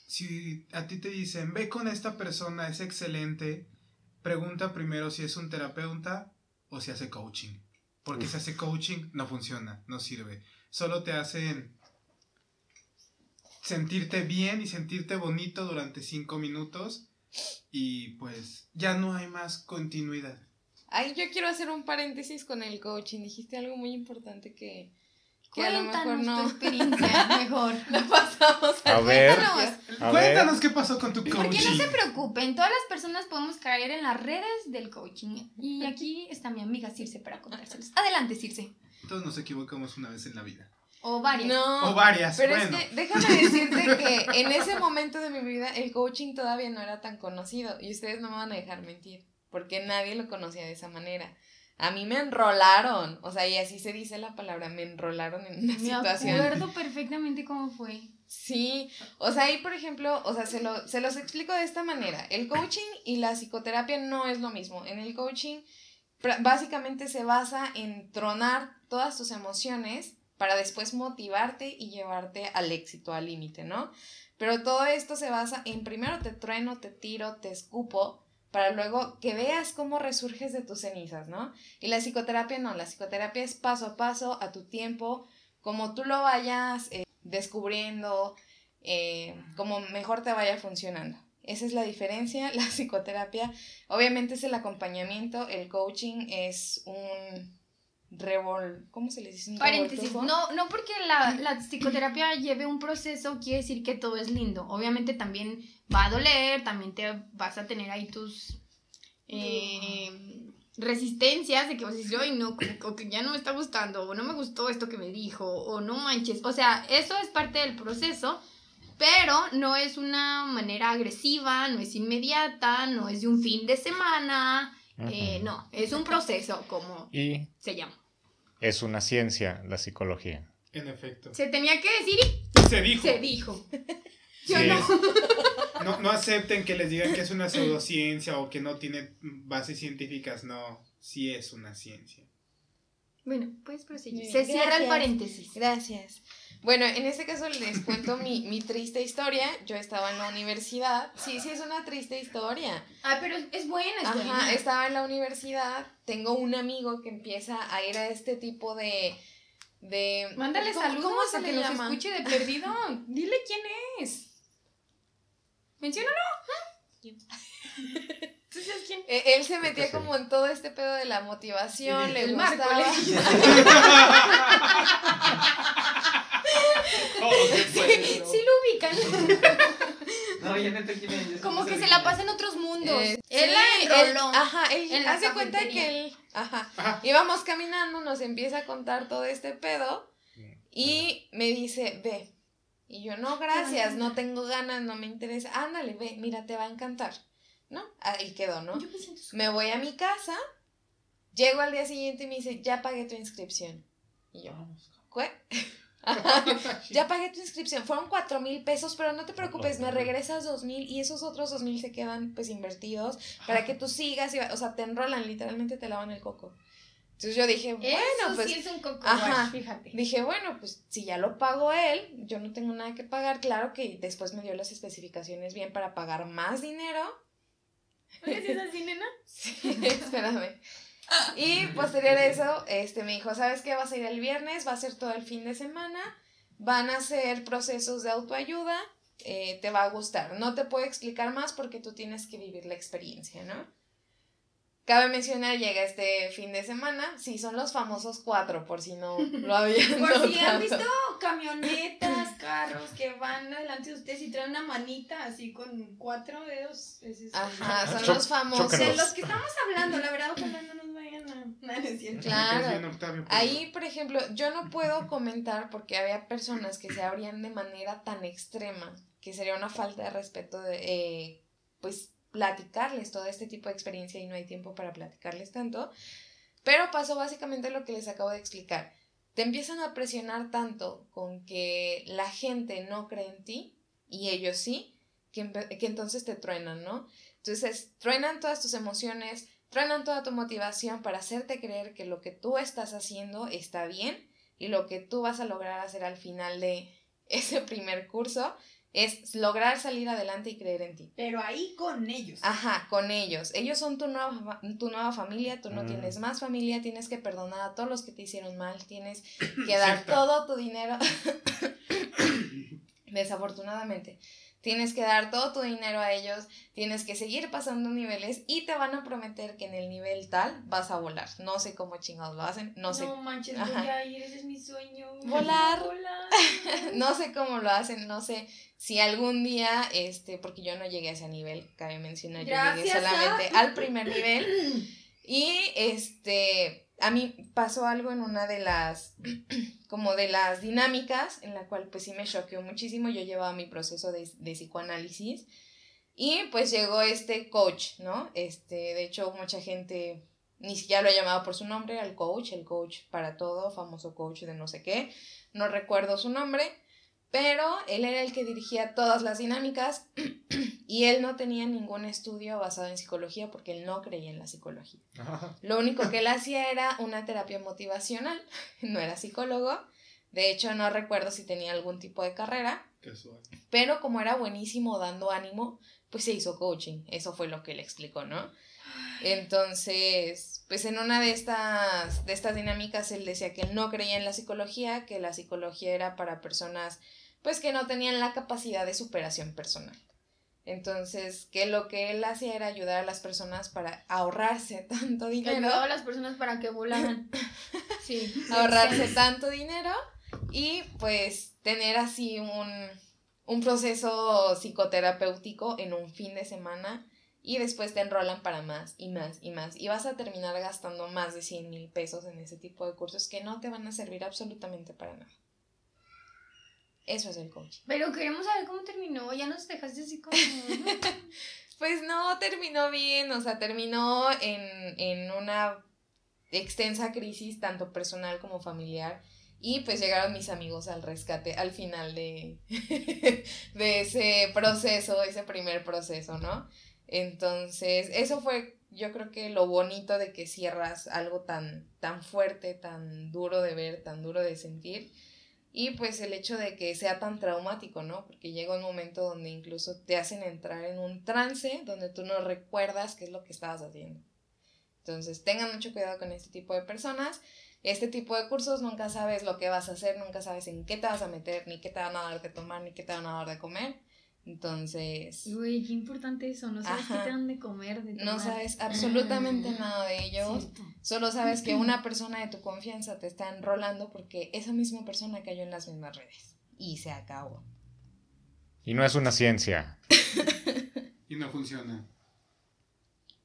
Speaker 4: si a ti te dicen, ve con esta persona, es excelente, pregunta primero si es un terapeuta o si hace coaching. Porque
Speaker 2: Uf.
Speaker 4: si hace coaching, no funciona, no sirve. Solo te hacen sentirte bien y sentirte bonito durante cinco minutos y pues ya no hay más continuidad.
Speaker 3: Ay, yo quiero hacer un paréntesis con el coaching. Dijiste algo muy importante que, que a lo mejor
Speaker 1: Cuéntanos
Speaker 3: no
Speaker 1: tu experiencia mejor.
Speaker 3: la pasamos
Speaker 2: A ver.
Speaker 1: Cuéntanos.
Speaker 2: A
Speaker 4: Cuéntanos
Speaker 2: ver.
Speaker 4: qué pasó con tu
Speaker 1: Porque no
Speaker 4: coaching.
Speaker 1: se preocupen, todas las personas podemos caer en las redes del coaching. Y aquí está mi amiga Circe para contárselos. Adelante, Circe.
Speaker 4: Todos nos equivocamos una vez en la vida.
Speaker 1: O varias.
Speaker 3: No,
Speaker 4: O varias,
Speaker 3: pero
Speaker 4: bueno.
Speaker 3: es que déjame decirte que en ese momento de mi vida el coaching todavía no era tan conocido y ustedes no me van a dejar mentir, porque nadie lo conocía de esa manera. A mí me enrolaron, o sea, y así se dice la palabra, me enrolaron en una
Speaker 1: Me
Speaker 3: situación.
Speaker 1: acuerdo perfectamente cómo fue.
Speaker 3: Sí, o sea, ahí por ejemplo, o sea, se, lo, se los explico de esta manera. El coaching y la psicoterapia no es lo mismo. En el coaching básicamente se basa en tronar todas tus emociones para después motivarte y llevarte al éxito, al límite, ¿no? Pero todo esto se basa en primero te trueno, te tiro, te escupo, para luego que veas cómo resurges de tus cenizas, ¿no? Y la psicoterapia no, la psicoterapia es paso a paso, a tu tiempo, como tú lo vayas eh, descubriendo, eh, como mejor te vaya funcionando. Esa es la diferencia, la psicoterapia obviamente es el acompañamiento, el coaching es un revol... ¿Cómo se le dice? Un
Speaker 1: Paréntesis, no, no porque la, la psicoterapia lleve un proceso quiere decir que todo es lindo. Obviamente también va a doler, también te vas a tener ahí tus eh, resistencias de que vas a decir, no, o que ya no me está gustando, o no me gustó esto que me dijo, o no manches. O sea, eso es parte del proceso, pero no es una manera agresiva, no es inmediata, no es de un fin de semana. Eh, no, es un proceso, como
Speaker 2: Y
Speaker 1: se llama.
Speaker 2: es una ciencia la psicología.
Speaker 4: En efecto.
Speaker 1: Se tenía que decir y
Speaker 4: Se dijo.
Speaker 1: se dijo. Yo
Speaker 4: Sí
Speaker 1: no.
Speaker 4: no. No acepten que les digan que es una pseudociencia o que no tiene bases científicas. No, sí es una ciencia.
Speaker 1: Bueno, puedes proseguir. Se cierra el paréntesis.
Speaker 3: Gracias. Bueno, en este caso les cuento mi, mi triste historia. Yo estaba en la universidad. Sí, sí, es una triste historia.
Speaker 1: Ah, pero es, es buena, es
Speaker 3: Ajá,
Speaker 1: buena.
Speaker 3: estaba en la universidad. Tengo un amigo que empieza a ir a este tipo de. de
Speaker 1: Mándale
Speaker 3: ¿cómo-
Speaker 1: saludos
Speaker 3: ¿Cómo se
Speaker 1: a que nos
Speaker 3: llama?
Speaker 1: escuche de perdido. Dile quién es. Menciónalo. ¿Tú sabes quién?
Speaker 3: Eh, Él se metía
Speaker 2: sí.
Speaker 3: como en todo este pedo de la motivación,
Speaker 4: Sí,
Speaker 3: le
Speaker 1: el Marco,
Speaker 3: gustaba.
Speaker 1: Sí lo ubican.
Speaker 5: No,
Speaker 1: Como
Speaker 5: sí
Speaker 1: que se la pasa en otros mundos.
Speaker 3: Eh,
Speaker 1: él
Speaker 3: sí,
Speaker 1: la
Speaker 3: él-
Speaker 1: enroló.
Speaker 3: ajá, él
Speaker 1: en la
Speaker 3: hace cuenta que él, ajá,
Speaker 4: Ajá.
Speaker 3: íbamos caminando, nos empieza a contar todo este pedo y me dice, ve. Y yo, no, gracias, no tengo ganas, no me interesa. Ándale, ve, mira, te va a encantar. ¿No? Ahí quedó, ¿no?
Speaker 1: Yo me siento súper-
Speaker 3: Me voy a mi casa, llego al día siguiente y me dice, ya pagué tu inscripción. Y yo, ¿qué? ya pagué tu inscripción, fueron cuatro mil pesos, pero no te preocupes, me regresas dos mil y esos otros dos mil se quedan pues invertidos para que tú sigas, y, o sea, te enrolan, literalmente te lavan el coco. Entonces yo dije, bueno,
Speaker 1: Eso
Speaker 3: pues
Speaker 1: sí es un coco
Speaker 3: ajá.
Speaker 1: wash, fíjate.
Speaker 3: Dije, bueno, pues si ya lo pagó él, yo no tengo nada que pagar. Claro que después me dio las especificaciones bien para pagar más dinero.
Speaker 1: ¿Oye, si es así, nena?
Speaker 3: Sí, espérame. Y posterior a eso, este me dijo, ¿sabes qué? Vas a ir el viernes, va a ser todo el fin de semana, van a ser procesos de autoayuda, eh, te va a gustar. No te puedo explicar más porque tú tienes que vivir la experiencia, ¿no? Cabe mencionar, llega este fin de semana, sí, son los famosos cuatro, por si no lo habían
Speaker 1: Por si han visto camionetas, carros que van adelante de ustedes y traen una manita así con cuatro dedos. Es
Speaker 3: Ajá, son
Speaker 2: Cho-
Speaker 3: los famosos.
Speaker 1: De
Speaker 2: chócanos.
Speaker 1: los que estamos hablando, la verdad, ojalá no nos vayan a. No, no es cierto.
Speaker 3: Claro. Ahí, por ejemplo, yo no puedo comentar porque había personas que se abrían de manera tan extrema que sería una falta de respeto de, eh, pues, platicarles todo este tipo de experiencia y no hay tiempo para platicarles tanto. Pero pasó básicamente lo que les acabo de explicar. Te empiezan a presionar tanto con que la gente no cree en ti y ellos sí, que, que entonces te truenan, ¿no? Entonces, truenan todas tus emociones, truenan toda tu motivación para hacerte creer que lo que tú estás haciendo está bien y lo que tú vas a lograr hacer al final de ese primer curso es lograr salir adelante y creer en ti.
Speaker 1: Pero ahí con ellos.
Speaker 3: Ajá, con ellos. Ellos son tu nueva, fa- tu nueva familia, tú no
Speaker 2: Mm.
Speaker 3: tienes más familia, tienes que perdonar a todos los que te hicieron mal, tienes que dar todo tu dinero. Desafortunadamente, tienes que dar todo tu dinero a ellos, tienes que seguir pasando niveles y te van a prometer que en el nivel tal vas a volar. No sé cómo chingados lo hacen, no sé.
Speaker 1: No manches, voy a ir, ese es mi sueño.
Speaker 3: Volar. no sé cómo lo hacen, no sé si algún día, este, porque yo no llegué a ese nivel, cabe mencionar, yo llegué solamente al primer nivel. Y este, a mí pasó algo en una de las, como de las dinámicas, en la cual pues sí me choqueó muchísimo. Yo llevaba mi proceso de, de psicoanálisis y pues llegó este coach, ¿no? Este, de hecho, mucha gente ni siquiera lo ha llamado por su nombre, al coach, el coach para todo, famoso coach de no sé qué, no recuerdo su nombre, pero él era el que dirigía todas las dinámicas y él no tenía ningún estudio basado en psicología porque él no creía en la psicología. Lo único que él hacía era una terapia motivacional, no era psicólogo, de hecho no recuerdo si tenía algún tipo de carrera, pero como era buenísimo dando ánimo, pues se hizo coaching, eso fue lo que él explicó, ¿no? Entonces, pues en una de estas, de estas dinámicas él decía que él no creía en la psicología, que la psicología era para personas pues que no tenían la capacidad de superación personal. Entonces, que lo que él hacía era ayudar a las personas para ahorrarse tanto dinero.
Speaker 1: Ayudaba a las personas para que volaran.
Speaker 3: sí. Ahorrarse tanto dinero y pues tener así un, un proceso psicoterapéutico en un fin de semana y después te enrolan para más y más y más y vas a terminar gastando más de 100 mil pesos en ese tipo de cursos que no te van a servir absolutamente para nada. Eso es el coaching.
Speaker 1: Pero queremos saber cómo terminó, ya nos dejaste así como...
Speaker 3: pues no, terminó bien, o sea, terminó en, en una extensa crisis, tanto personal como familiar. Y pues llegaron mis amigos al rescate al final de, de ese proceso, ese primer proceso, ¿no? Entonces, eso fue, yo creo que lo bonito de que cierras algo tan, tan fuerte, tan duro de ver, tan duro de sentir. Y pues el hecho de que sea tan traumático, ¿no? Porque llega un momento donde incluso te hacen entrar en un trance donde tú no recuerdas qué es lo que estabas haciendo. Entonces, tengan mucho cuidado con este tipo de personas. Este tipo de cursos nunca sabes lo que vas a hacer, nunca sabes en qué te vas a meter, ni qué te van a dar de tomar, ni qué te van a dar de comer. Entonces.
Speaker 1: Uy, qué importante eso. No sabes qué te dan de comer. De
Speaker 3: no sabes absolutamente nada de ellos. Solo sabes que una persona de tu confianza te está enrolando porque esa misma persona cayó en las mismas redes. Y se acabó.
Speaker 2: Y no es una ciencia.
Speaker 4: y no funciona.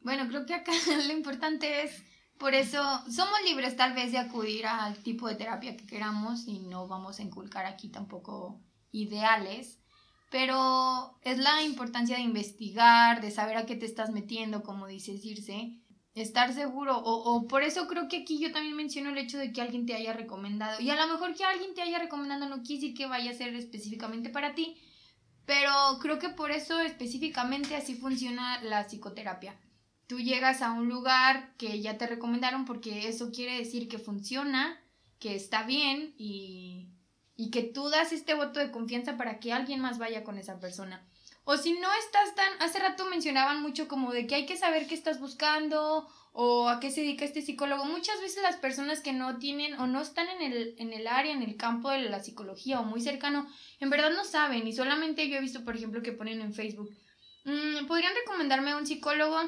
Speaker 1: Bueno, creo que acá lo importante es. Por eso somos libres tal vez de acudir al tipo de terapia que queramos y no vamos a inculcar aquí tampoco ideales pero es la importancia de investigar, de saber a qué te estás metiendo, como dices Irse, estar seguro, o, por eso creo que aquí yo también menciono el hecho de que alguien te haya recomendado, y a lo mejor que alguien te haya recomendado no quiere decir que vaya a ser específicamente para ti, pero creo que por eso específicamente así funciona la psicoterapia. Tú llegas a un lugar que ya te recomendaron porque eso quiere decir que funciona, que está bien y y que tú das este voto de confianza para que alguien más vaya con esa persona. O si no estás tan, hace rato mencionaban mucho como de que hay que saber qué estás buscando o a qué se dedica este psicólogo. Muchas veces las personas que no tienen o no están en el, en el área, en el campo de la psicología o muy cercano, en verdad no saben y solamente yo he visto, por ejemplo, que ponen en Facebook, mm, podrían recomendarme a un psicólogo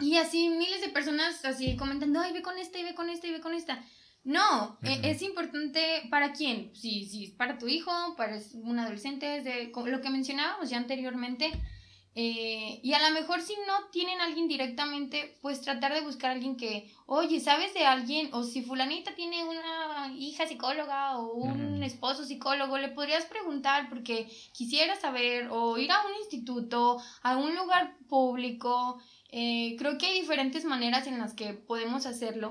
Speaker 1: y así miles de personas así comentando, ay, ve con esta y ve con esta y ve con esta. No, e, es importante para quién, si, si es para tu hijo, para un adolescente, es de lo que mencionábamos ya anteriormente. Eh, y a lo mejor si no tienen a alguien directamente, pues tratar de buscar a alguien que, oye, ¿sabes de alguien? O si fulanita tiene una hija psicóloga o un esposo psicólogo, le podrías preguntar porque quisiera saber o ir a un instituto, a un lugar público. Eh, creo que hay diferentes maneras en las que podemos hacerlo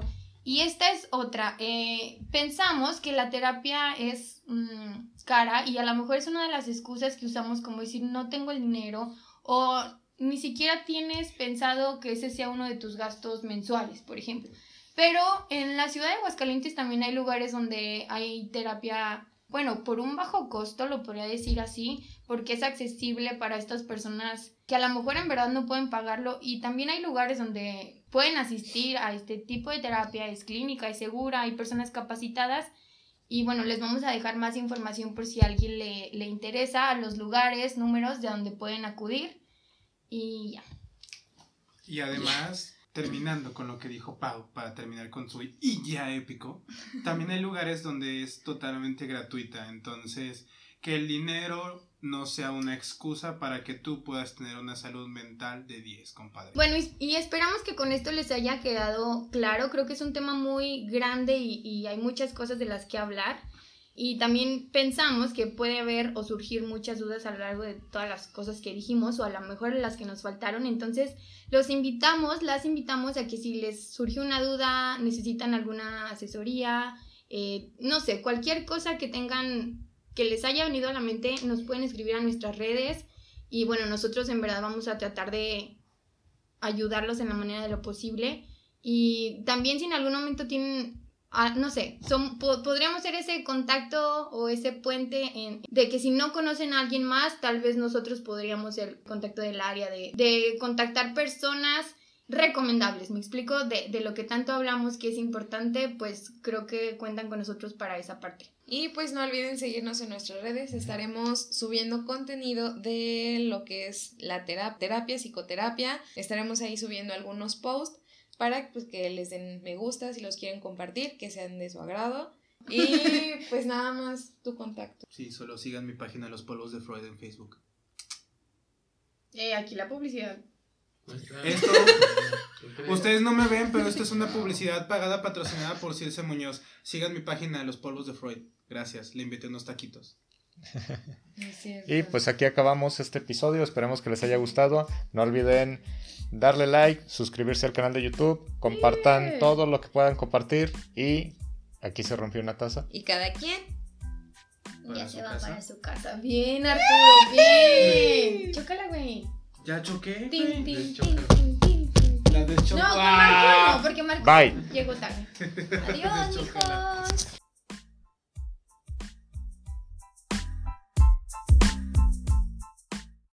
Speaker 1: y esta es otra. Eh, pensamos que la terapia es mm, cara y a lo mejor es una de las excusas que usamos como decir no tengo el dinero o ni siquiera tienes pensado que ese sea uno de tus gastos mensuales, por ejemplo. Pero en la ciudad de Aguascalientes también hay lugares donde hay terapia, bueno, por un bajo costo, lo podría decir así, porque es accesible para estas personas que a lo mejor en verdad no pueden pagarlo y también hay lugares donde pueden asistir a este tipo de terapia, es clínica, es segura, hay personas capacitadas Y bueno, les vamos a dejar más información por si a alguien le, le interesa, los lugares, números de donde pueden acudir. Y ya.
Speaker 4: Y además, terminando con lo que dijo Pau, para terminar con su y ya épico, también hay lugares donde es totalmente gratuita. Entonces, que el dinero no sea una excusa para que tú puedas tener una salud mental de 10, compadre.
Speaker 1: Bueno, y, esperamos que con esto les haya quedado claro. Creo que es un tema muy grande y hay muchas cosas de las que hablar. Y también pensamos que puede haber o surgir muchas dudas a lo largo de todas las cosas que dijimos o a lo mejor las que nos faltaron. Entonces, los invitamos, las invitamos a que si les surgió una duda, necesitan alguna asesoría, eh, no sé, cualquier cosa que tengan, que les haya venido a la mente, nos pueden escribir a nuestras redes. Y bueno, nosotros en verdad vamos a tratar de ayudarlos en la manera de lo posible. Y también si en algún momento tienen Ah, no sé, son, po podríamos ser ese contacto o ese puente en, de que si no conocen a alguien más, tal vez nosotros podríamos ser el contacto del área, de, de contactar personas recomendables, me explico, de, de, lo que tanto hablamos que es importante, pues creo que cuentan con nosotros para esa parte.
Speaker 3: Y pues no olviden seguirnos en nuestras redes, estaremos subiendo contenido de lo que es la terapia, terapia psicoterapia, estaremos ahí subiendo algunos posts para pues, que les den me gusta si los quieren compartir, que sean de su agrado. Y pues nada más tu contacto.
Speaker 4: Sí, solo sigan mi página Los Polvos de Freud en Facebook.
Speaker 1: Eh, aquí la publicidad.
Speaker 4: Esto, ustedes no me ven, pero esto es una publicidad pagada, patrocinada por Circe Muñoz. Sigan mi página Los Polvos de Freud. Gracias, le invité unos taquitos.
Speaker 2: Y pues aquí acabamos este episodio. Esperemos que les haya gustado. No olviden darle like, suscribirse al canal de YouTube, compartan sí. todo lo que puedan compartir y aquí se rompió una taza.
Speaker 3: Y cada quien
Speaker 1: ya se va casa. para su casa. Bien, Arturo, bien. Chócala, güey.
Speaker 4: ¿Ya choqué?
Speaker 1: Tin, tin, tin.
Speaker 4: La deschocó.
Speaker 1: No, con Marco no, porque Marco
Speaker 2: Bye.
Speaker 1: llegó tarde. Adiós, hijos.